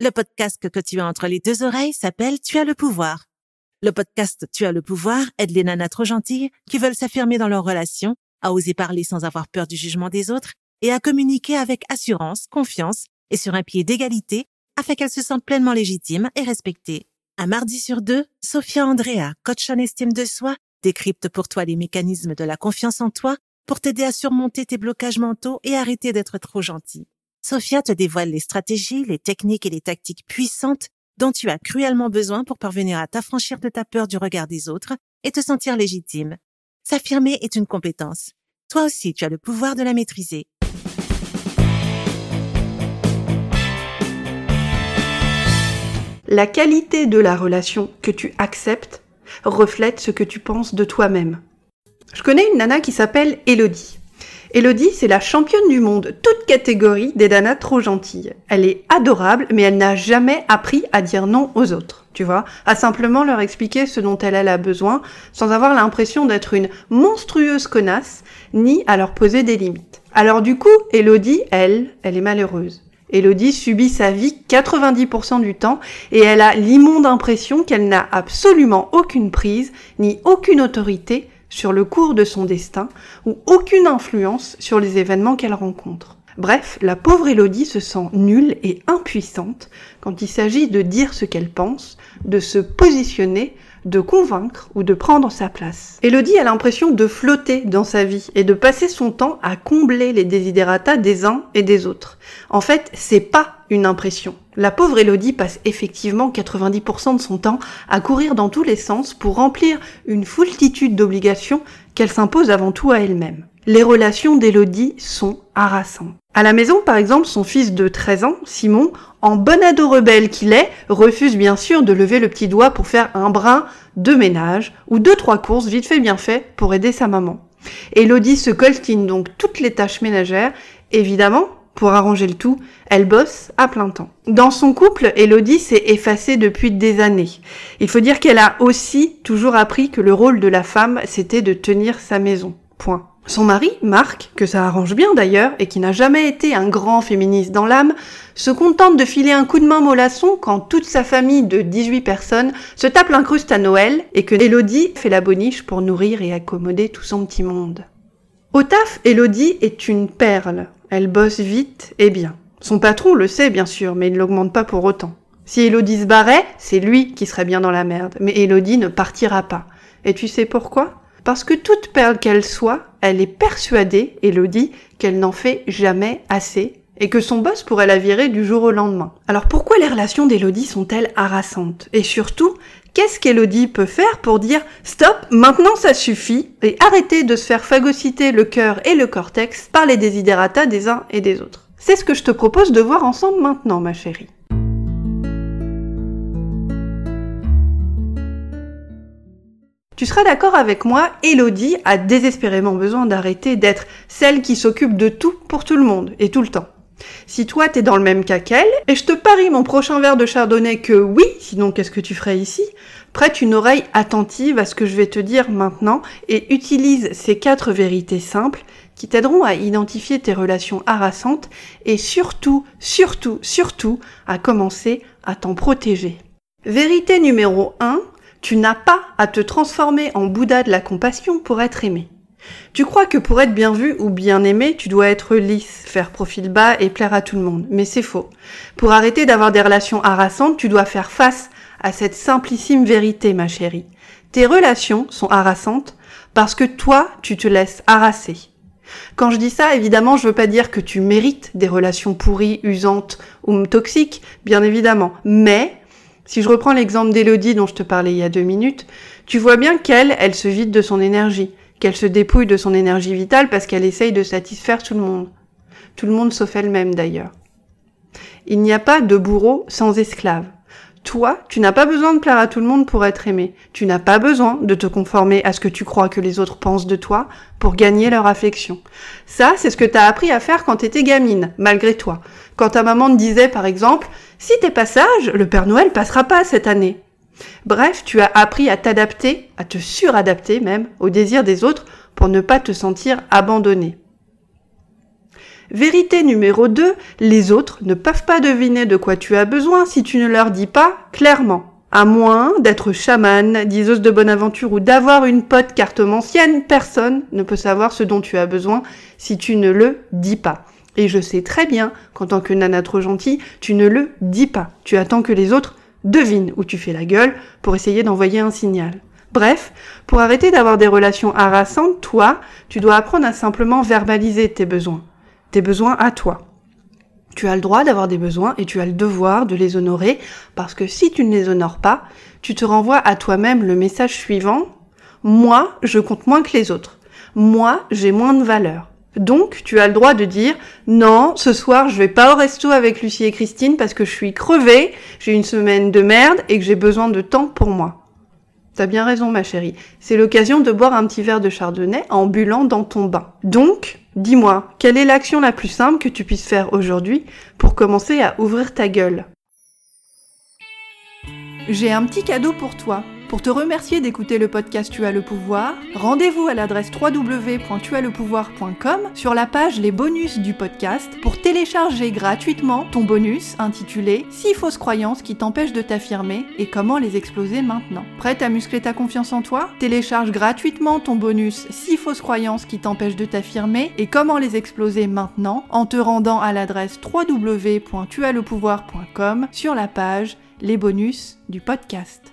Le podcast que tu as entre les deux oreilles s'appelle Tu as le pouvoir. Le podcast Tu as le pouvoir aide les nanas trop gentilles qui veulent s'affirmer dans leur relation, à oser parler sans avoir peur du jugement des autres et à communiquer avec assurance, confiance et sur un pied d'égalité afin qu'elles se sentent pleinement légitimes et respectées. Un mardi sur deux, Sophia Andrea, coach en estime de soi, décrypte pour toi les mécanismes de la confiance en toi pour t'aider à surmonter tes blocages mentaux et arrêter d'être trop gentil. Sophia te dévoile les stratégies, les techniques et les tactiques puissantes dont tu as cruellement besoin pour parvenir à t'affranchir de ta peur du regard des autres et te sentir légitime. S'affirmer est une compétence. Toi aussi, tu as le pouvoir de la maîtriser. La qualité de la relation que tu acceptes reflète ce que tu penses de toi-même. Je connais une nana qui s'appelle Elodie. Elodie, c'est la championne du monde, toute catégorie des nanas trop gentilles. Elle est adorable, mais elle n'a jamais appris à dire non aux autres, tu vois, à simplement leur expliquer ce dont elle, a besoin, sans avoir l'impression d'être une monstrueuse connasse, ni à leur poser des limites. Alors du coup, Elodie, elle, elle est malheureuse. Elodie subit sa vie 90% du temps et elle a l'immonde impression qu'elle n'a absolument aucune prise ni aucune autorité sur le cours de son destin ou aucune influence sur les événements qu'elle rencontre. Bref, la pauvre Élodie se sent nulle et impuissante quand il s'agit de dire ce qu'elle pense, de se positionner, de convaincre ou de prendre sa place. Élodie a l'impression de flotter dans sa vie et de passer son temps à combler les désidératas des uns et des autres. En fait, c'est pas une impression. La pauvre Élodie passe effectivement 90% de son temps à courir dans tous les sens pour remplir une foultitude d'obligations qu'elle s'impose avant tout à elle-même. Les relations d'Élodie sont harassantes. À la maison, par exemple, son fils de 13 ans, Simon, en bon ado rebelle qu'il est, refuse bien sûr de lever le petit doigt pour faire un brin de ménage ou deux trois courses vite fait bien fait pour aider sa maman. Élodie se coltine donc toutes les tâches ménagères, évidemment pour arranger le tout, elle bosse à plein temps. Dans son couple, Elodie s'est effacée depuis des années. Il faut dire qu'elle a aussi toujours appris que le rôle de la femme, c'était de tenir sa maison. Point. Son mari, Marc, que ça arrange bien d'ailleurs, et qui n'a jamais été un grand féministe dans l'âme, se contente de filer un coup de main mollasson quand toute sa famille de 18 personnes se tape l'incruste à Noël et que Elodie fait la boniche pour nourrir et accommoder tout son petit monde. Au taf, Elodie est une perle. Elle bosse vite et bien. Son patron le sait bien sûr, mais il ne l'augmente pas pour autant. Si Elodie se barrait, c'est lui qui serait bien dans la merde, mais Elodie ne partira pas. Et tu sais pourquoi? Parce que toute perle qu'elle soit, elle est persuadée, Elodie, qu'elle n'en fait jamais assez et que son boss pourrait la virer du jour au lendemain. Alors pourquoi les relations d'Elodie sont-elles harassantes? Et surtout, qu'est-ce qu'Elodie peut faire pour dire stop, maintenant ça suffit et arrêter de se faire phagocyter le cœur et le cortex par les désidératas des uns et des autres C'est ce que je te propose de voir ensemble maintenant, ma chérie. Tu seras d'accord avec moi, Elodie a désespérément besoin d'arrêter d'être celle qui s'occupe de tout pour tout le monde et tout le temps. Si toi t'es dans le même cas qu'elle, et je te parie mon prochain verre de chardonnay que oui, sinon qu'est-ce que tu ferais ici? Prête une oreille attentive à ce que je vais te dire maintenant et utilise ces quatre vérités simples qui t'aideront à identifier tes relations harassantes et surtout, surtout, surtout à commencer à t'en protéger. Vérité numéro 1, tu n'as pas à te transformer en Bouddha de la compassion pour être aimé. Tu crois que pour être bien vu ou bien aimé, tu dois être lisse, faire profil bas et plaire à tout le monde. Mais c'est faux. Pour arrêter d'avoir des relations harassantes, tu dois faire face à cette simplissime vérité, ma chérie. Tes relations sont harassantes parce que toi, tu te laisses harasser. Quand je dis ça, évidemment, je veux pas dire que tu mérites des relations pourries, usantes ou toxiques, bien évidemment. Mais, si je reprends l'exemple d'Elodie dont je te parlais il y a deux minutes, tu vois bien qu'elle, elle se vide de son énergie qu'elle se dépouille de son énergie vitale parce qu'elle essaye de satisfaire tout le monde. Tout le monde sauf elle-même d'ailleurs. Il n'y a pas de bourreau sans esclave. Toi, tu n'as pas besoin de plaire à tout le monde pour être aimé. Tu n'as pas besoin de te conformer à ce que tu crois que les autres pensent de toi pour gagner leur affection. Ça, c'est ce que t'as appris à faire quand t'étais gamine, malgré toi. Quand ta maman te disait, par exemple, si t'es pas sage, le Père Noël passera pas cette année. Bref, tu as appris à t'adapter, à te suradapter même, aux désirs des autres pour ne pas te sentir abandonné. Vérité numéro 2, les autres ne peuvent pas deviner de quoi tu as besoin si tu ne leur dis pas clairement. À moins d'être chaman, diseuse de bonne aventure ou d'avoir une pote cartomancienne, personne ne peut savoir ce dont tu as besoin si tu ne le dis pas. Et je sais très bien qu'en tant que nana trop gentille, tu ne le dis pas. Tu attends que les autres devinent où tu fais la gueule pour essayer d'envoyer un signal. Bref, pour arrêter d'avoir des relations harassantes, toi, tu dois apprendre à simplement verbaliser tes besoins. Tes besoins à toi. Tu as le droit d'avoir des besoins et tu as le devoir de les honorer parce que si tu ne les honores pas, tu te renvoies à toi-même le message suivant Moi, je compte moins que les autres. Moi, j'ai moins de valeur. Donc, tu as le droit de dire non, ce soir, je vais pas au resto avec Lucie et Christine parce que je suis crevée, j'ai une semaine de merde et que j'ai besoin de temps pour moi. T'as bien raison, ma chérie. C'est l'occasion de boire un petit verre de chardonnay en bulant dans ton bain. Donc, dis-moi, quelle est l'action la plus simple que tu puisses faire aujourd'hui pour commencer à ouvrir ta gueule? J'ai un petit cadeau pour toi. Pour te remercier d'écouter le podcast Tu as le pouvoir, rendez-vous à l'adresse www.tuaslepouvoir.com sur la page Les bonus du podcast pour télécharger gratuitement ton bonus intitulé 6 fausses croyances qui t'empêchent de t'affirmer et comment les exploser maintenant. Prête à muscler ta confiance en toi? Télécharge gratuitement ton bonus 6 fausses croyances qui t'empêchent de t'affirmer et comment les exploser maintenant en te rendant à l'adresse www.tuaslepouvoir.com sur la page Les bonus du podcast.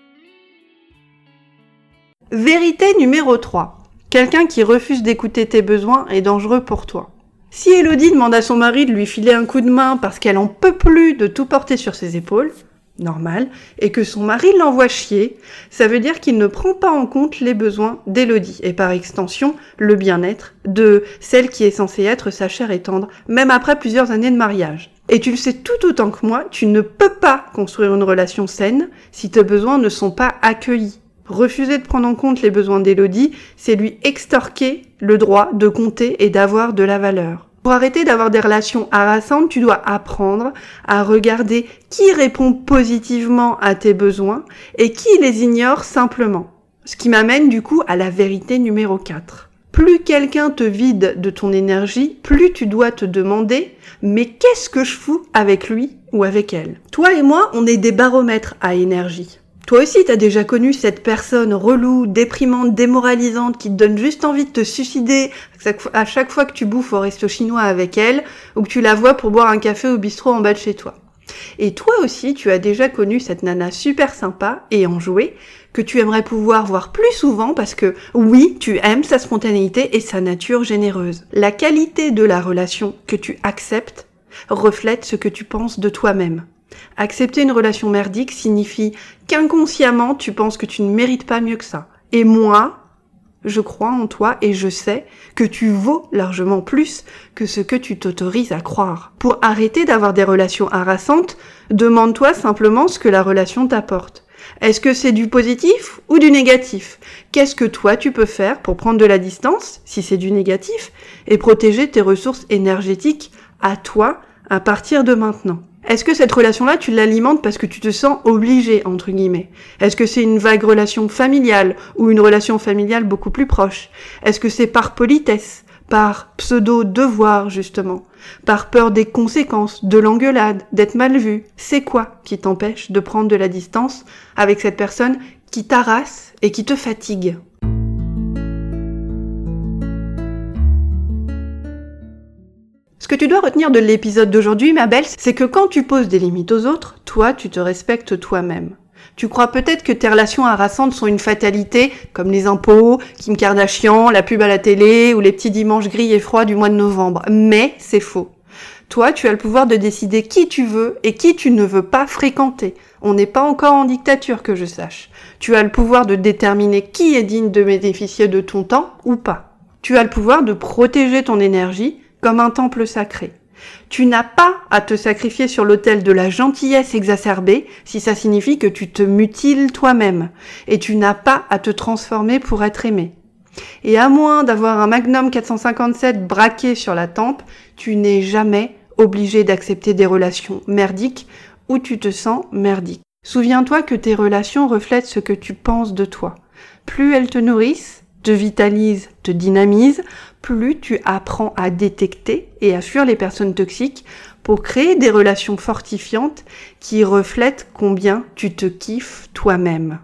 Vérité numéro 3. Quelqu'un qui refuse d'écouter tes besoins est dangereux pour toi. Si Elodie demande à son mari de lui filer un coup de main parce qu'elle en peut plus de tout porter sur ses épaules, normal, et que son mari l'envoie chier, ça veut dire qu'il ne prend pas en compte les besoins d'Elodie, et par extension, le bien-être de celle qui est censée être sa chère et tendre, même après plusieurs années de mariage. Et tu le sais tout autant que moi, tu ne peux pas construire une relation saine si tes besoins ne sont pas accueillis. Refuser de prendre en compte les besoins d'Élodie, c'est lui extorquer le droit de compter et d'avoir de la valeur. Pour arrêter d'avoir des relations harassantes, tu dois apprendre à regarder qui répond positivement à tes besoins et qui les ignore simplement. Ce qui m'amène du coup à la vérité numéro 4. Plus quelqu'un te vide de ton énergie, plus tu dois te demander mais qu'est-ce que je fous avec lui ou avec elle? Toi et moi, on est des baromètres à énergie. Toi aussi, t'as déjà connu cette personne relou, déprimante, démoralisante, qui te donne juste envie de te suicider à chaque fois que tu bouffes au resto chinois avec elle, ou que tu la vois pour boire un café au bistrot en bas de chez toi. Et toi aussi, tu as déjà connu cette nana super sympa et enjouée, que tu aimerais pouvoir voir plus souvent parce que oui, tu aimes sa spontanéité et sa nature généreuse. La qualité de la relation que tu acceptes reflète ce que tu penses de toi-même. Accepter une relation merdique signifie qu'inconsciemment tu penses que tu ne mérites pas mieux que ça. Et moi, je crois en toi et je sais que tu vaux largement plus que ce que tu t'autorises à croire. Pour arrêter d'avoir des relations harassantes, demande-toi simplement ce que la relation t'apporte. Est-ce que c'est du positif ou du négatif? Qu'est-ce que toi tu peux faire pour prendre de la distance, si c'est du négatif, et protéger tes ressources énergétiques à toi à partir de maintenant? Est-ce que cette relation-là, tu l'alimentes parce que tu te sens obligé, entre guillemets? Est-ce que c'est une vague relation familiale ou une relation familiale beaucoup plus proche? Est-ce que c'est par politesse, par pseudo-devoir, justement? Par peur des conséquences, de l'engueulade, d'être mal vu? C'est quoi qui t'empêche de prendre de la distance avec cette personne qui t'arrasse et qui te fatigue? Ce que tu dois retenir de l'épisode d'aujourd'hui, ma belle, c'est que quand tu poses des limites aux autres, toi, tu te respectes toi-même. Tu crois peut-être que tes relations harassantes sont une fatalité, comme les impôts, Kim Kardashian, la pub à la télé ou les petits dimanches gris et froids du mois de novembre. Mais c'est faux. Toi, tu as le pouvoir de décider qui tu veux et qui tu ne veux pas fréquenter. On n'est pas encore en dictature que je sache. Tu as le pouvoir de déterminer qui est digne de bénéficier de ton temps ou pas. Tu as le pouvoir de protéger ton énergie comme un temple sacré. Tu n'as pas à te sacrifier sur l'autel de la gentillesse exacerbée si ça signifie que tu te mutiles toi-même. Et tu n'as pas à te transformer pour être aimé. Et à moins d'avoir un Magnum 457 braqué sur la tempe, tu n'es jamais obligé d'accepter des relations merdiques où tu te sens merdique. Souviens-toi que tes relations reflètent ce que tu penses de toi. Plus elles te nourrissent, te vitalise, te dynamise, plus tu apprends à détecter et à fuir les personnes toxiques pour créer des relations fortifiantes qui reflètent combien tu te kiffes toi-même.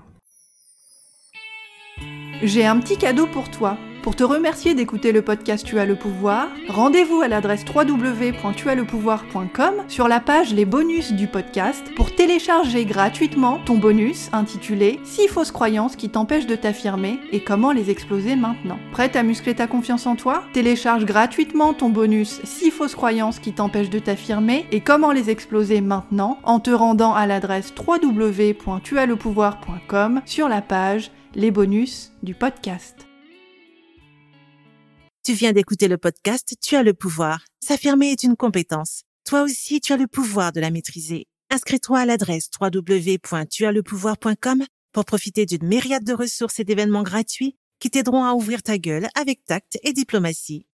J'ai un petit cadeau pour toi. Pour te remercier d'écouter le podcast Tu as le pouvoir, rendez-vous à l'adresse www.tuaslepouvoir.com sur la page Les bonus du podcast pour télécharger gratuitement ton bonus intitulé 6 fausses croyances qui t'empêchent de t'affirmer et comment les exploser maintenant. Prête à muscler ta confiance en toi? Télécharge gratuitement ton bonus 6 fausses croyances qui t'empêchent de t'affirmer et comment les exploser maintenant en te rendant à l'adresse www.tuaslepouvoir.com sur la page Les bonus du podcast. Tu viens d'écouter le podcast Tu as le pouvoir. S'affirmer est une compétence. Toi aussi, tu as le pouvoir de la maîtriser. Inscris-toi à l'adresse www.tuaslepouvoir.com pour profiter d'une myriade de ressources et d'événements gratuits qui t'aideront à ouvrir ta gueule avec tact et diplomatie.